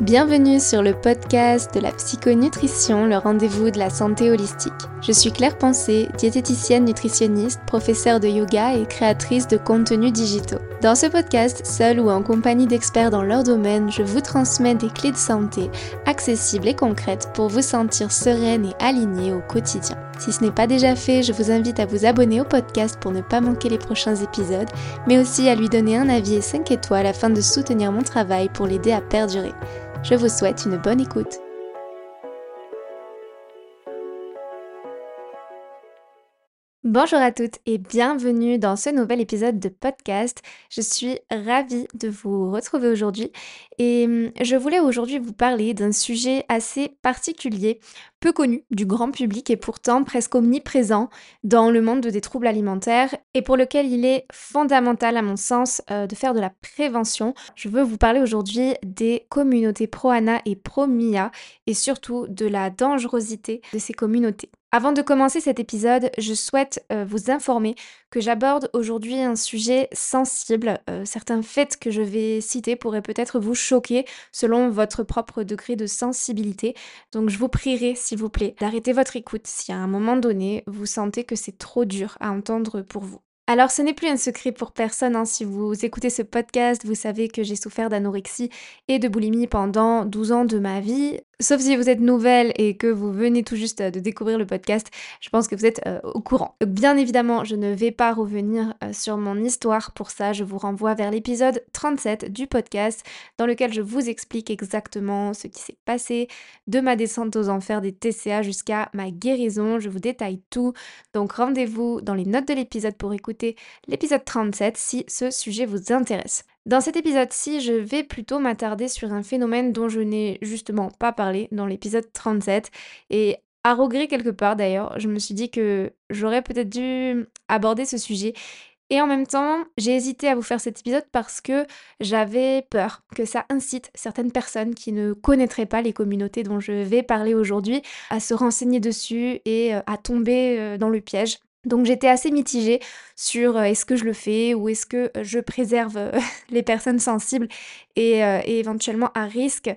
Bienvenue sur le podcast de la psychonutrition, le rendez-vous de la santé holistique. Je suis Claire Pensée, diététicienne nutritionniste, professeure de yoga et créatrice de contenus digitaux. Dans ce podcast, seule ou en compagnie d'experts dans leur domaine, je vous transmets des clés de santé accessibles et concrètes pour vous sentir sereine et alignée au quotidien. Si ce n'est pas déjà fait, je vous invite à vous abonner au podcast pour ne pas manquer les prochains épisodes, mais aussi à lui donner un avis et 5 étoiles afin de soutenir mon travail pour l'aider à perdurer. Je vous souhaite une bonne écoute. Bonjour à toutes et bienvenue dans ce nouvel épisode de podcast. Je suis ravie de vous retrouver aujourd'hui et hum, je voulais aujourd'hui vous parler d'un sujet assez particulier, peu connu du grand public et pourtant presque omniprésent dans le monde des troubles alimentaires et pour lequel il est fondamental à mon sens euh, de faire de la prévention. Je veux vous parler aujourd'hui des communautés pro-ANA et pro-MIA et surtout de la dangerosité de ces communautés. Avant de commencer cet épisode, je souhaite euh, vous informer que j'aborde aujourd'hui un sujet sensible. Euh, certains faits que je vais citer pourraient peut-être vous choquer selon votre propre degré de sensibilité. Donc je vous prierai, s'il vous plaît, d'arrêter votre écoute si à un moment donné vous sentez que c'est trop dur à entendre pour vous. Alors ce n'est plus un secret pour personne, hein. si vous écoutez ce podcast, vous savez que j'ai souffert d'anorexie et de boulimie pendant 12 ans de ma vie. Sauf si vous êtes nouvelle et que vous venez tout juste euh, de découvrir le podcast, je pense que vous êtes euh, au courant. Bien évidemment, je ne vais pas revenir euh, sur mon histoire. Pour ça, je vous renvoie vers l'épisode 37 du podcast dans lequel je vous explique exactement ce qui s'est passé de ma descente aux enfers des TCA jusqu'à ma guérison. Je vous détaille tout. Donc rendez-vous dans les notes de l'épisode pour écouter l'épisode 37 si ce sujet vous intéresse. Dans cet épisode-ci, je vais plutôt m'attarder sur un phénomène dont je n'ai justement pas parlé dans l'épisode 37 et à regret quelque part d'ailleurs, je me suis dit que j'aurais peut-être dû aborder ce sujet et en même temps, j'ai hésité à vous faire cet épisode parce que j'avais peur que ça incite certaines personnes qui ne connaîtraient pas les communautés dont je vais parler aujourd'hui à se renseigner dessus et euh, à tomber euh, dans le piège. Donc j'étais assez mitigée sur euh, est-ce que je le fais ou est-ce que je préserve euh, les personnes sensibles euh, et éventuellement à risque.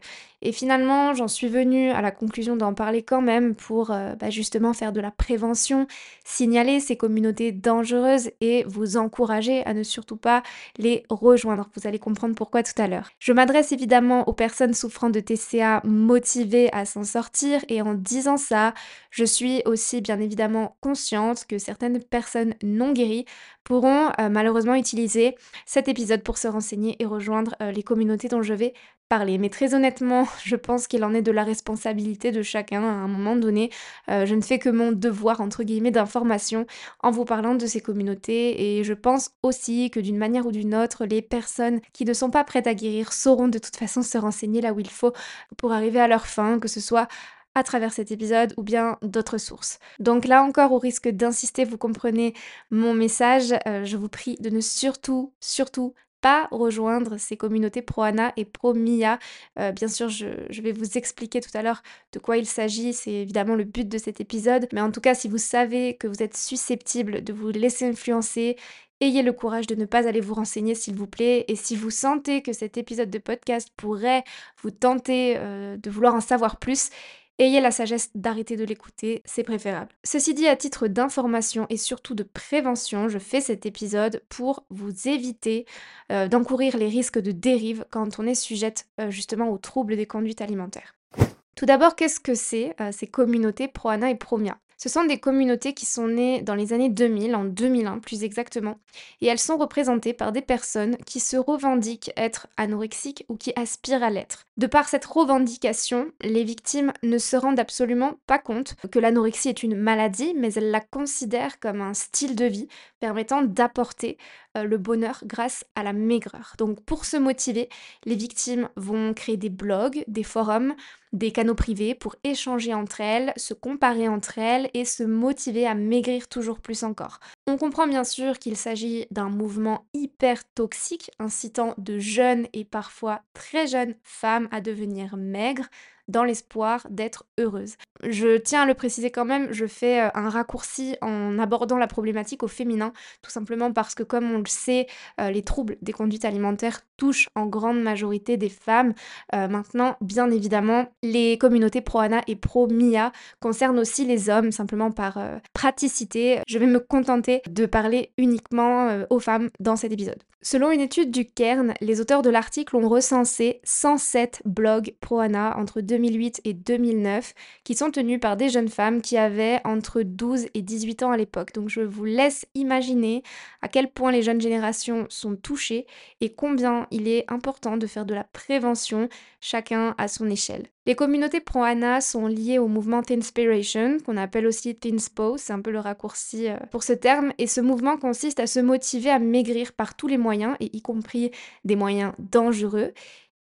Et finalement, j'en suis venue à la conclusion d'en parler quand même pour bah, justement faire de la prévention, signaler ces communautés dangereuses et vous encourager à ne surtout pas les rejoindre. Vous allez comprendre pourquoi tout à l'heure. Je m'adresse évidemment aux personnes souffrant de TCA motivées à s'en sortir et en disant ça, je suis aussi bien évidemment consciente que certaines personnes non guéries pourront euh, malheureusement utiliser cet épisode pour se renseigner et rejoindre euh, les communautés dont je vais parler. Mais très honnêtement, je pense qu'il en est de la responsabilité de chacun à un moment donné. Euh, je ne fais que mon devoir, entre guillemets, d'information en vous parlant de ces communautés et je pense aussi que d'une manière ou d'une autre, les personnes qui ne sont pas prêtes à guérir sauront de toute façon se renseigner là où il faut pour arriver à leur fin, que ce soit à travers cet épisode ou bien d'autres sources. Donc là encore, au risque d'insister, vous comprenez mon message, euh, je vous prie de ne surtout, surtout rejoindre ces communautés pro-ANA et pro-MIA. Euh, bien sûr, je, je, vais vous expliquer tout à l'heure de quoi il s'agit, c'est évidemment le but de cet épisode, mais en tout cas, si vous savez que vous êtes susceptible de vous laisser influencer Ayez le courage de ne pas aller vous renseigner s'il vous plaît et si vous sentez que cet épisode de podcast pourrait vous tenter euh, de vouloir en savoir plus, Ayez la sagesse d'arrêter de l'écouter, c'est préférable. Ceci dit, à titre d'information et surtout de prévention, je fais cet épisode pour vous éviter euh, d'encourir les risques de dérive quand on est sujette euh, justement aux troubles des conduites alimentaires. Tout d'abord, qu'est-ce que c'est euh, ces communautés pro-ANA et pro-MIA ce sont des communautés qui sont nées dans les années 2000, en 2001 plus exactement, et elles sont représentées par des personnes qui se revendiquent être anorexiques ou qui aspirent à l'être. De par cette revendication, les victimes ne se rendent absolument pas compte que l'anorexie est une maladie, mais elles la considèrent comme un style de vie permettant d'apporter euh, le bonheur grâce à la maigreur. Donc pour se motiver, les victimes vont créer des blogs, des forums, des canaux privés pour échanger entre elles, se comparer entre elles et se motiver à maigrir toujours plus encore. On comprend bien sûr qu'il s'agit d'un mouvement hyper toxique incitant de jeunes et parfois très jeunes femmes à devenir maigres, dans l'espoir d'être heureuse. Je tiens à le préciser quand même, je fais euh, un raccourci en abordant la problématique au féminin, tout simplement parce que comme on le sait, euh, les troubles des conduites alimentaires touchent en grande majorité des femmes. Euh, maintenant, bien évidemment, les communautés pro-ANA et pro-MIA concernent aussi les hommes, simplement par praticité. Je vais me contenter de parler uniquement aux femmes dans cet épisode. Selon une étude du Cairn, les auteurs de l'article ont recensé 107 blogs pro-ANA entre 2008 et 2009 qui sont tenus par des jeunes femmes qui avaient entre 12 et 18 ans à l'époque. Donc je vous laisse imaginer à quel point les jeunes générations sont touchées et combien il est important de faire de la prévention, chacun à son échelle. Les communautés pro-ANA sont liées au mouvement Inspiration, qu'on appelle aussi Thinspo, c'est un peu le raccourci euh, pour ce terme, et ce mouvement consiste à se motiver à maigrir par tous les moyens, et y compris des moyens dangereux.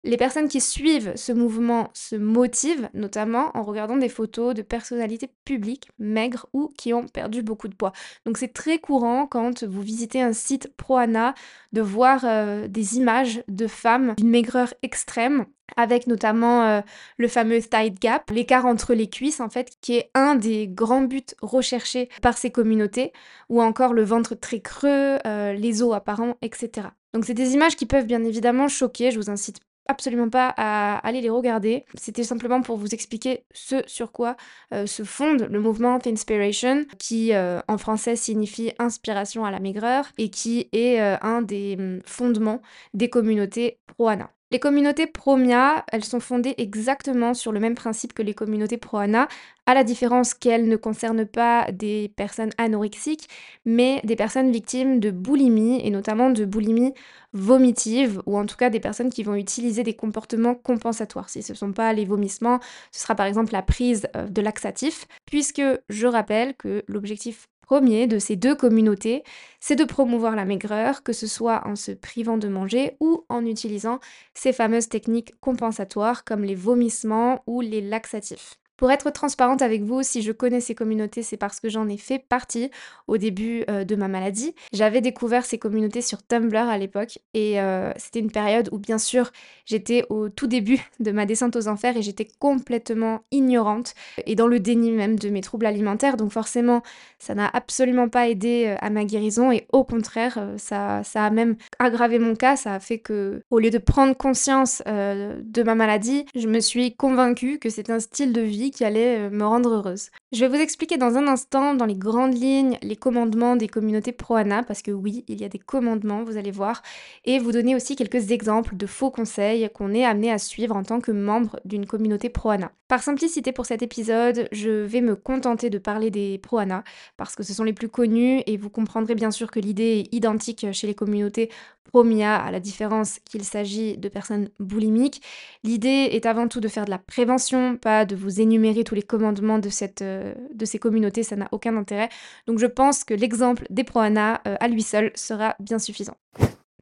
Les personnes qui suivent ce mouvement se motivent notamment en regardant des photos de personnalités publiques maigres ou qui ont perdu beaucoup de poids. Donc c'est très courant quand vous visitez un site pro-ANA de voir euh, des images de femmes d'une maigreur extrême avec notamment euh, le fameux thigh gap, l'écart entre les cuisses en fait, qui est un des grands buts recherchés par ces communautés, ou encore le ventre très creux, euh, les os apparents, etc. Donc c'est des images qui peuvent bien évidemment choquer, je vous incite absolument pas à aller les regarder. C'était simplement pour vous expliquer ce sur quoi euh, se fonde le mouvement Inspiration, qui euh, en français signifie inspiration à la maigreur et qui est euh, un des hum, fondements des communautés pro-ANA. Les communautés pro-MIA, elles sont fondées exactement sur le même principe que les communautés pro-ANA, à la différence qu'elles ne concernent pas des personnes anorexiques, mais des personnes victimes de boulimie, et notamment de boulimie vomitive, ou en tout cas des personnes qui vont utiliser des comportements compensatoires. Si ce ne sont pas les vomissements, ce sera par exemple la prise euh, de laxatifs, puisque je rappelle que l'objectif premier de ces deux communautés, c'est de promouvoir la maigreur, que ce soit en se privant de manger ou en utilisant ces fameuses techniques compensatoires comme les vomissements ou les laxatifs. Pour être transparente avec vous, si je connais ces communautés, c'est parce que j'en ai fait partie au début euh, de ma maladie. J'avais découvert ces communautés sur Tumblr à l'époque et euh, c'était une période où bien sûr j'étais au tout début de ma descente aux enfers et j'étais complètement ignorante et dans le déni même de mes troubles alimentaires. Donc forcément, ça n'a absolument pas aidé euh, à ma guérison et au contraire, ça, a même aggravé mon cas. Ça a fait que au lieu de prendre conscience de ma maladie, je me suis convaincue que c'est un style de vie qui allait euh, me rendre heureuse. Je vais vous expliquer dans un instant, dans les grandes lignes, les commandements des communautés pro-ANA, parce que oui, il y a des commandements, vous allez voir, et vous donner aussi quelques exemples de faux conseils qu'on est amené à suivre en tant que membre d'une communauté pro-ANA. Par simplicité pour cet épisode, je vais me contenter de parler des pro-ANA, parce que ce sont les plus connus, et vous comprendrez bien sûr que l'idée est identique chez les communautés pro-MIA, à la différence qu'il s'agit de personnes boulimiques. L'idée est avant tout de faire de la prévention, pas de vous énumérer tous les commandements euh, de ces communautés, ça n'a aucun intérêt. Donc je pense que l'exemple des Proana euh, à lui seul sera bien suffisant.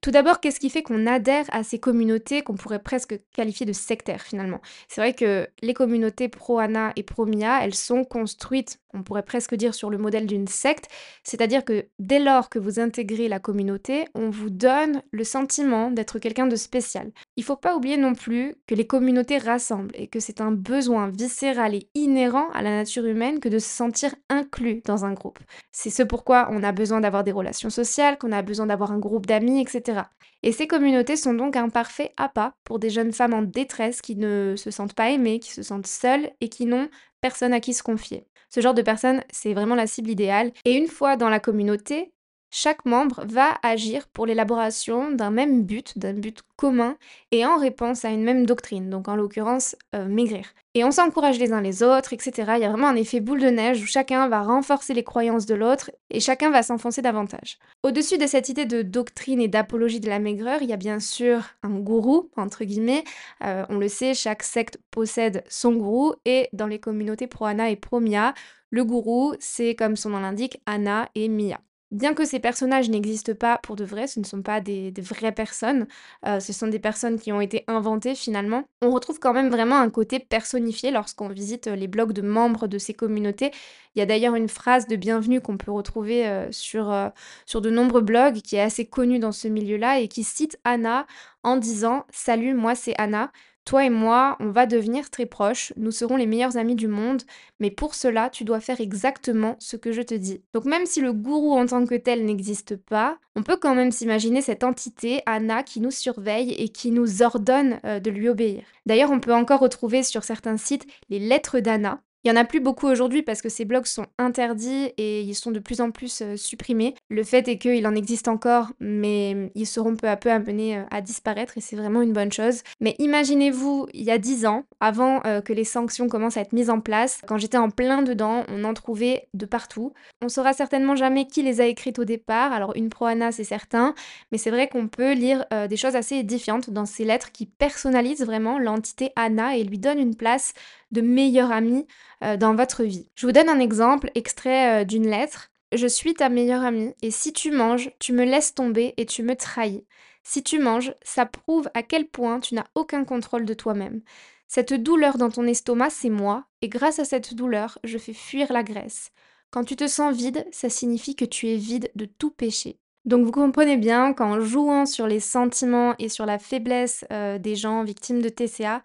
Tout d'abord, qu'est-ce qui fait qu'on adhère à ces communautés qu'on pourrait presque qualifier de sectaires finalement? C'est vrai que les communautés pro-ANA et pro-MIA, elles sont construites, on pourrait presque dire, sur le modèle d'une secte, c'est-à-dire que dès lors que vous intégrez la communauté, on vous donne le sentiment d'être quelqu'un de spécial. Il faut pas oublier non plus que les communautés rassemblent et que c'est un besoin viscéral et inhérent à la nature humaine que de se sentir inclus dans un groupe. C'est ce pourquoi on a besoin d'avoir des relations sociales, qu'on a besoin d'avoir un groupe d'amis, etc. Et ces communautés sont donc un parfait appât pour des jeunes femmes en détresse qui ne se sentent pas aimées, qui se sentent seules et qui n'ont personne à qui se confier. Ce genre de personnes, c'est vraiment la cible idéale. Et une fois dans la communauté, chaque membre va agir pour l'élaboration d'un même but, d'un but commun, et en réponse à une même doctrine, donc en l'occurrence euh, maigrir. Et on s'encourage les uns les autres, etc. Il y a vraiment un effet boule de neige où chacun va renforcer les croyances de l'autre et chacun va s'enfoncer davantage. Au-dessus de cette idée de doctrine et d'apologie de la maigreur, il y a bien sûr un gourou, entre guillemets. Euh, on le sait, chaque secte possède son gourou, et dans les communautés pro-Ana et pro-Mia, le gourou, c'est comme son nom l'indique, Anna et Mia. Bien que ces personnages n'existent pas pour de vrai, ce ne sont pas des, vraies personnes, euh, ce sont des personnes qui ont été inventées finalement, on retrouve quand même vraiment un côté personnifié lorsqu'on visite les blogs de membres de ces communautés. Il y a d'ailleurs une phrase de bienvenue qu'on peut retrouver euh, sur, euh, sur de nombreux blogs qui est assez connue dans ce milieu-là et qui cite Anna en disant Salut, moi c'est Anna. Toi et moi, on va devenir très proches, nous serons les meilleurs amis du monde, mais pour cela, tu dois faire exactement ce que je te dis. Donc même si le gourou en tant que tel n'existe pas, on peut quand même s'imaginer cette entité, Anna, qui nous surveille et qui nous ordonne euh, de lui obéir. D'ailleurs, on peut encore retrouver sur certains sites les lettres d'Anna, il y en a plus beaucoup aujourd'hui parce que ces blogs sont interdits et ils sont de plus en plus euh, supprimés. Le fait est qu'il en existe encore, mais ils seront peu à peu amenés euh, à disparaître et c'est vraiment une bonne chose. Mais imaginez-vous, il y a 10 ans, avant euh, que les sanctions commencent à être mises en place, quand j'étais en plein dedans, on en trouvait de partout. On saura certainement jamais qui les a écrites au départ, alors une pro-Anna c'est certain, mais c'est vrai qu'on peut lire des choses assez édifiantes dans ces lettres qui personnalisent vraiment l'entité Anna et lui donnent une place de meilleur ami euh, dans votre vie. Je vous donne un exemple extrait euh, d'une lettre. Je suis ta meilleure amie et si tu manges, tu me laisses tomber et tu me trahis. Si tu manges, ça prouve à quel point tu n'as aucun contrôle de toi-même. Cette douleur dans ton estomac, c'est moi, et grâce à cette douleur, je fais fuir la graisse. Quand tu te sens vide, ça signifie que tu es vide de tout péché. Donc vous comprenez bien qu'en jouant sur les sentiments et sur la faiblesse euh, des gens victimes de TCA,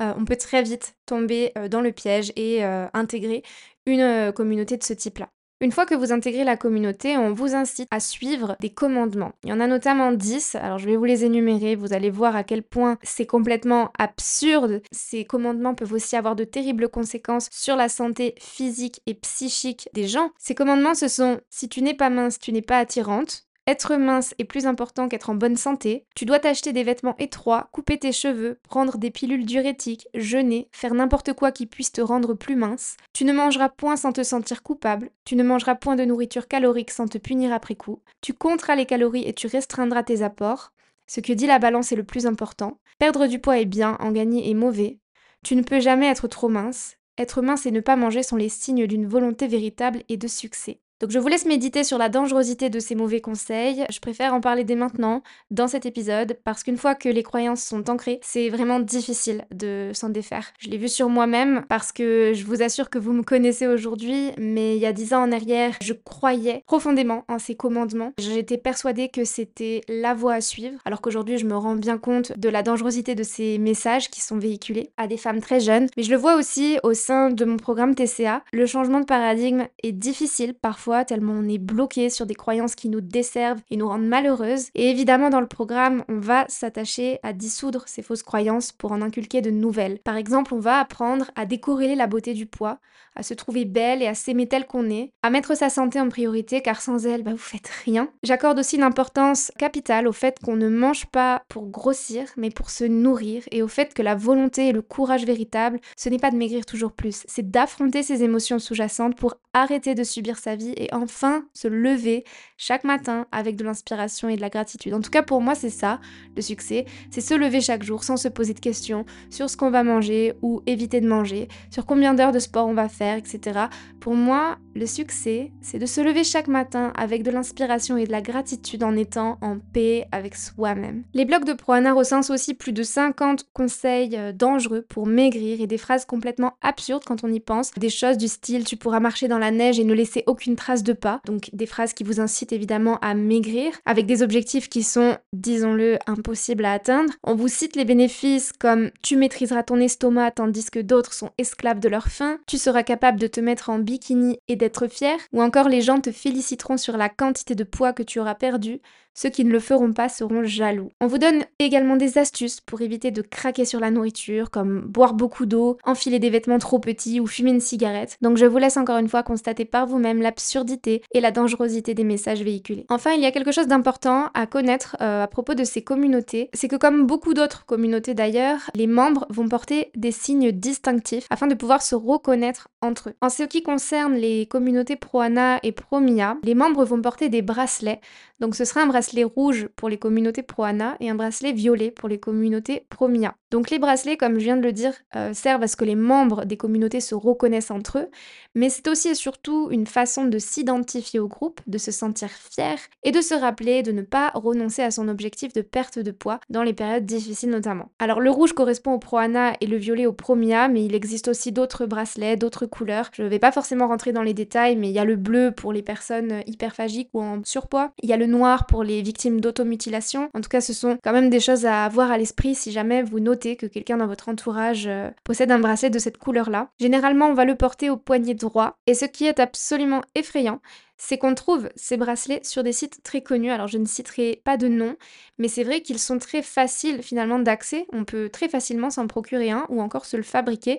euh, on peut très vite tomber euh, dans le piège et euh, intégrer une communauté de ce type-là. Une fois que vous intégrez la communauté, on vous incite à suivre des commandements. Il y en a notamment 10, alors je vais vous les énumérer, vous allez voir à quel point c'est complètement absurde. Ces commandements peuvent aussi avoir de terribles conséquences sur la santé physique et psychique des gens. Ces commandements, ce sont si tu n'es pas mince, tu n'es pas attirante, être mince est plus important qu'être en bonne santé. Tu dois t'acheter des vêtements étroits, couper tes cheveux, prendre des pilules diurétiques, jeûner, faire n'importe quoi qui puisse te rendre plus mince. Tu ne mangeras point sans te sentir coupable. Tu ne mangeras point de nourriture calorique sans te punir après coup. Tu compteras les calories et tu restreindras tes apports. Ce que dit la balance est le plus important. Perdre du poids est bien, en gagner est mauvais. Tu ne peux jamais être trop mince. Être mince et ne pas manger sont les signes d'une volonté véritable et de succès. Donc je vous laisse méditer sur la dangerosité de ces mauvais conseils. Je préfère en parler dès maintenant, dans cet épisode, parce qu'une fois que les croyances sont ancrées, c'est vraiment difficile de s'en défaire. Je l'ai vu sur moi-même, parce que je vous assure que vous me connaissez aujourd'hui, mais il y a dix ans en arrière, je croyais profondément en ces commandements. J'étais persuadée que c'était la voie à suivre, alors qu'aujourd'hui je me rends bien compte de la dangerosité de ces messages qui sont véhiculés à des femmes très jeunes. Mais je le vois aussi au sein de mon programme TCA. Le changement de paradigme est difficile parfois tellement on est bloqué sur des croyances qui nous desservent et nous rendent malheureuses. Et évidemment, dans le programme, on va s'attacher à dissoudre ces fausses croyances pour en inculquer de nouvelles. Par exemple, on va apprendre à décorréler la beauté du poids, à se trouver belle et à s'aimer telle qu'on est, à mettre sa santé en priorité car sans elle, bah, vous faites rien. J'accorde aussi une importance capitale au fait qu'on ne mange pas pour grossir, mais pour se nourrir et au fait que la volonté et le courage véritable, ce n'est pas de maigrir toujours plus, c'est d'affronter ses émotions sous-jacentes pour arrêter de subir sa vie et enfin se lever chaque matin avec de l'inspiration et de la gratitude. En tout cas, pour moi, c'est ça, le succès. C'est se lever chaque jour sans se poser de questions sur ce qu'on va manger ou éviter de manger, sur combien d'heures de sport on va faire, etc. Pour moi, le succès, c'est de se lever chaque matin avec de l'inspiration et de la gratitude en étant en paix avec soi-même. Les blogs de Proana recensent aussi plus de 50 conseils euh, dangereux pour maigrir et des phrases complètement absurdes quand on y pense. Des choses du style tu pourras marcher dans la neige et ne laisser aucune trace de pas. Donc des phrases qui vous incitent évidemment à maigrir avec des objectifs qui sont, disons-le, impossibles à atteindre. On vous cite les bénéfices comme tu maîtriseras ton estomac tandis que d'autres sont esclaves de leur faim, tu seras capable de te mettre en bikini et d'être fier, ou encore les gens te féliciteront sur la quantité de poids que tu auras perdu, ceux qui ne le feront pas seront jaloux. On vous donne également des astuces pour éviter de craquer sur la nourriture, comme boire beaucoup d'eau, enfiler des vêtements trop petits ou fumer une cigarette. Donc je vous laisse encore une fois constater par vous-même l'absurdité et la dangerosité des messages véhiculés. Enfin, il y a quelque chose d'important à connaître euh, à propos de ces communautés, c'est que comme beaucoup d'autres communautés d'ailleurs, les membres vont porter des signes distinctifs afin de pouvoir se reconnaître entre eux. En ce qui concerne les communautés pro-ANA et pro-MIA, les membres vont porter des bracelets donc ce sera un bracelet rouge pour les communautés pro-ANA et un bracelet violet pour les communautés pro-MIA. Donc les bracelets, comme je viens de le dire, euh, servent à ce que les membres des communautés se reconnaissent entre eux, mais c'est aussi et surtout une façon de s'identifier au groupe, de se sentir fier et de se rappeler de ne pas renoncer à son objectif de perte de poids dans les périodes difficiles notamment. Alors le rouge correspond au pro-ANA et le violet au pro-MIA, mais il existe aussi d'autres bracelets, d'autres couleurs. Je ne vais pas forcément rentrer dans les détails, mais il y a le bleu pour les personnes hyperphagiques ou en surpoids, il y a le noir pour les victimes d'automutilation. En tout cas, ce sont quand même des choses à avoir à l'esprit si jamais vous notez que quelqu'un dans votre entourage euh, possède un bracelet de cette couleur-là. Généralement, on va le porter au poignet droit. Et ce qui est absolument effrayant, c'est qu'on trouve ces bracelets sur des sites très connus. Alors je ne citerai pas de nom, mais c'est vrai qu'ils sont très faciles finalement d'accès. On peut très facilement s'en procurer un ou encore se le fabriquer.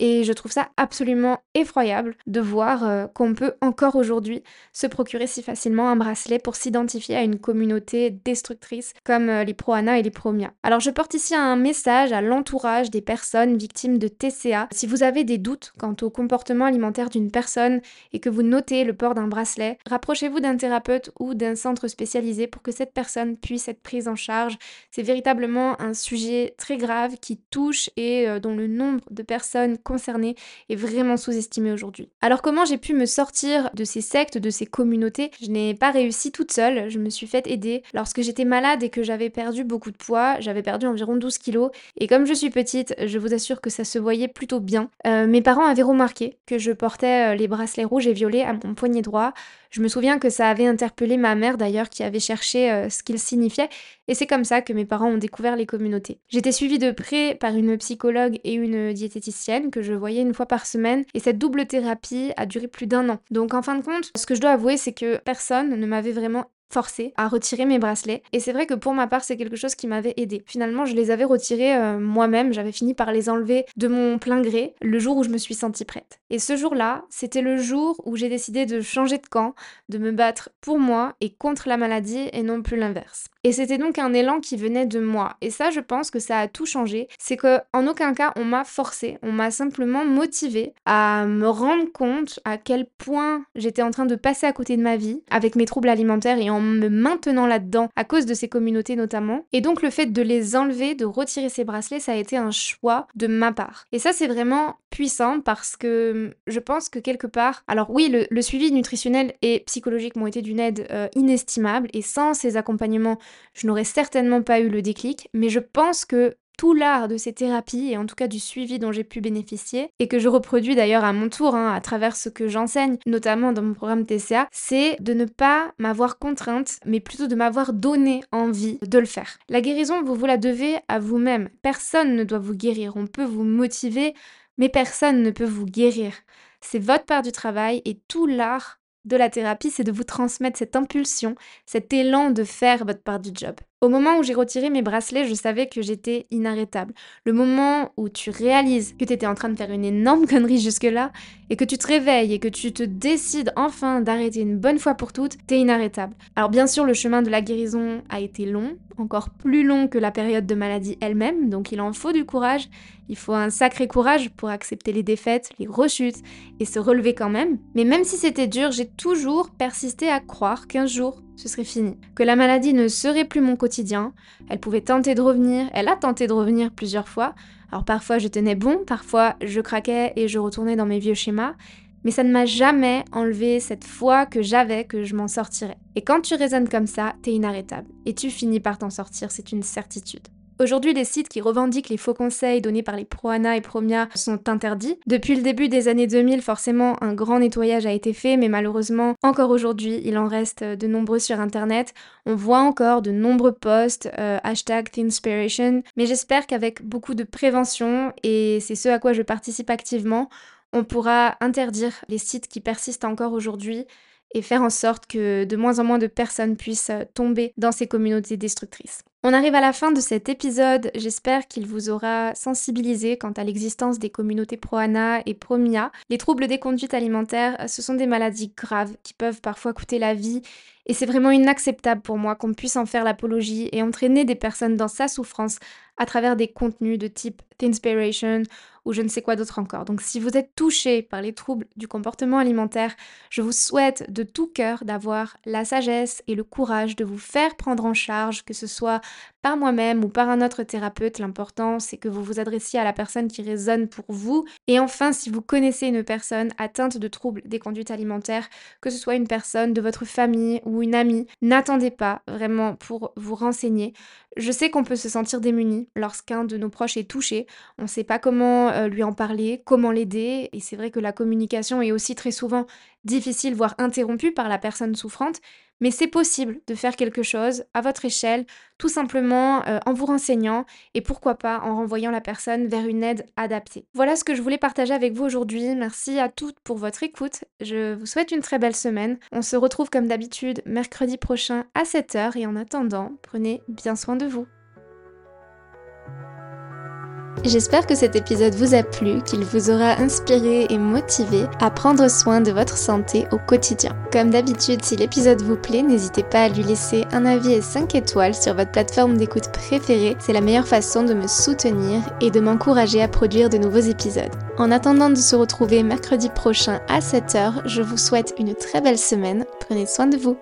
Et je trouve ça absolument effroyable de voir euh, qu'on peut encore aujourd'hui se procurer si facilement un bracelet pour s'identifier à une communauté destructrice comme euh, les Proana et les Promia. Alors je porte ici un message à l'entourage des personnes victimes de TCA. Si vous avez des doutes quant au comportement alimentaire d'une personne et que vous notez le port d'un bracelet, rapprochez-vous d'un thérapeute ou d'un centre spécialisé pour que cette personne puisse être prise en charge. C'est véritablement un sujet très grave qui touche et euh, dont le nombre de personnes concernées est vraiment sous-estimé aujourd'hui. Alors comment j'ai pu me sortir de ces sectes, de ces communautés? Je n'ai pas réussi toute seule, je me suis fait aider. Lorsque j'étais malade et que j'avais perdu beaucoup de poids, j'avais perdu environ 12 kilos, et comme je suis petite, je vous assure que ça se voyait plutôt bien. Euh, mes parents avaient remarqué que je portais euh, les bracelets rouges et violets à mon poignet droit, je me souviens que ça avait interpellé ma mère d'ailleurs qui avait cherché euh, ce qu'ils signifiaient et c'est comme ça que mes parents ont découvert les communautés. J'étais suivie de près par une psychologue et une diététicienne que je voyais une fois par semaine et cette double thérapie a duré plus d'un an. Donc en fin de compte, ce que je dois avouer c'est que personne ne m'avait vraiment forcé à retirer mes bracelets. Et c'est vrai que pour ma part, c'est quelque chose qui m'avait aidé. Finalement, je les avais retirés euh, moi-même, j'avais fini par les enlever de mon plein gré le jour où je me suis sentie prête. Et ce jour-là, c'était le jour où j'ai décidé de changer de camp, de me battre pour moi et contre la maladie et non plus l'inverse. Et c'était donc un élan qui venait de moi. Et ça, je pense que ça a tout changé. C'est que aucun cas on m'a forcé, on m'a simplement motivé à me rendre compte à quel point j'étais en train de passer à côté de ma vie avec mes troubles alimentaires et en me maintenant là-dedans à cause de ces communautés notamment. Et donc le fait de les enlever, de retirer ces bracelets, ça a été un choix de ma part. Et ça, c'est vraiment puissant parce que je pense que quelque part, alors oui, le, suivi nutritionnel et psychologique m'ont été d'une aide euh, inestimable et sans ces accompagnements je n'aurais certainement pas eu le déclic, mais je pense que tout l'art de ces thérapies, et en tout cas du suivi dont j'ai pu bénéficier, et que je reproduis d'ailleurs à mon tour hein, à travers ce que j'enseigne, notamment dans mon programme TCA, c'est de ne pas m'avoir contrainte, mais plutôt de m'avoir donné envie de le faire. La guérison, vous vous la devez à vous-même. Personne ne doit vous guérir. On peut vous motiver, mais personne ne peut vous guérir. C'est votre part du travail et tout l'art de la thérapie, c'est de vous transmettre cette impulsion, cet élan de faire votre part du job. Au moment où j'ai retiré mes bracelets, je savais que j'étais inarrêtable. Le moment où tu réalises que tu étais en train de faire une énorme connerie jusque-là, et que tu te réveilles et que tu te décides enfin d'arrêter une bonne fois pour toutes, t'es inarrêtable. Alors bien sûr, le chemin de la guérison a été long, encore plus long que la période de maladie elle-même, donc il en faut du courage, il faut un sacré courage pour accepter les défaites, les rechutes et se relever quand même. Mais même si c'était dur, j'ai toujours persisté à croire qu'un jour, ce serait fini. Que la maladie ne serait plus mon quotidien. Elle pouvait tenter de revenir, elle a tenté de revenir plusieurs fois. Alors parfois je tenais bon, parfois je craquais et je retournais dans mes vieux schémas. Mais ça ne m'a jamais enlevé cette foi que j'avais que je m'en sortirais. Et quand tu raisonnes comme ça, t'es inarrêtable. Et tu finis par t'en sortir, c'est une certitude. Aujourd'hui, les sites qui revendiquent les faux conseils donnés par les Proana et Promia sont interdits. Depuis le début des années 2000, forcément, un grand nettoyage a été fait, mais malheureusement, encore aujourd'hui, il en reste de nombreux sur Internet. On voit encore de nombreux posts, euh, hashtag Thinspiration, mais j'espère qu'avec beaucoup de prévention, et c'est ce à quoi je participe activement, on pourra interdire les sites qui persistent encore aujourd'hui et faire en sorte que de moins en moins de personnes puissent tomber dans ces communautés destructrices. On arrive à la fin de cet épisode, j'espère qu'il vous aura sensibilisé quant à l'existence des communautés Proana et Promia. Les troubles des conduites alimentaires, ce sont des maladies graves qui peuvent parfois coûter la vie et c'est vraiment inacceptable pour moi qu'on puisse en faire l'apologie et entraîner des personnes dans sa souffrance à travers des contenus de type Inspiration ou je ne sais quoi d'autre encore. Donc si vous êtes touché par les troubles du comportement alimentaire, je vous souhaite de tout cœur d'avoir la sagesse et le courage de vous faire prendre en charge, que ce soit par moi-même ou par un autre thérapeute. L'important, c'est que vous vous adressiez à la personne qui résonne pour vous. Et enfin, si vous connaissez une personne atteinte de troubles des conduites alimentaires, que ce soit une personne de votre famille ou une amie, n'attendez pas vraiment pour vous renseigner. Je sais qu'on peut se sentir démuni lorsqu'un de nos proches est touché. On ne sait pas comment euh, lui en parler, comment l'aider. Et c'est vrai que la communication est aussi très souvent difficile, voire interrompue par la personne souffrante. Mais c'est possible de faire quelque chose à votre échelle, tout simplement euh, en vous renseignant et pourquoi pas en renvoyant la personne vers une aide adaptée. Voilà ce que je voulais partager avec vous aujourd'hui. Merci à toutes pour votre écoute. Je vous souhaite une très belle semaine. On se retrouve comme d'habitude mercredi prochain à 7h et en attendant, prenez bien soin de vous. J'espère que cet épisode vous a plu, qu'il vous aura inspiré et motivé à prendre soin de votre santé au quotidien. Comme d'habitude, si l'épisode vous plaît, n'hésitez pas à lui laisser un avis et 5 étoiles sur votre plateforme d'écoute préférée. C'est la meilleure façon de me soutenir et de m'encourager à produire de nouveaux épisodes. En attendant de se retrouver mercredi prochain à 7h, je vous souhaite une très belle semaine. Prenez soin de vous.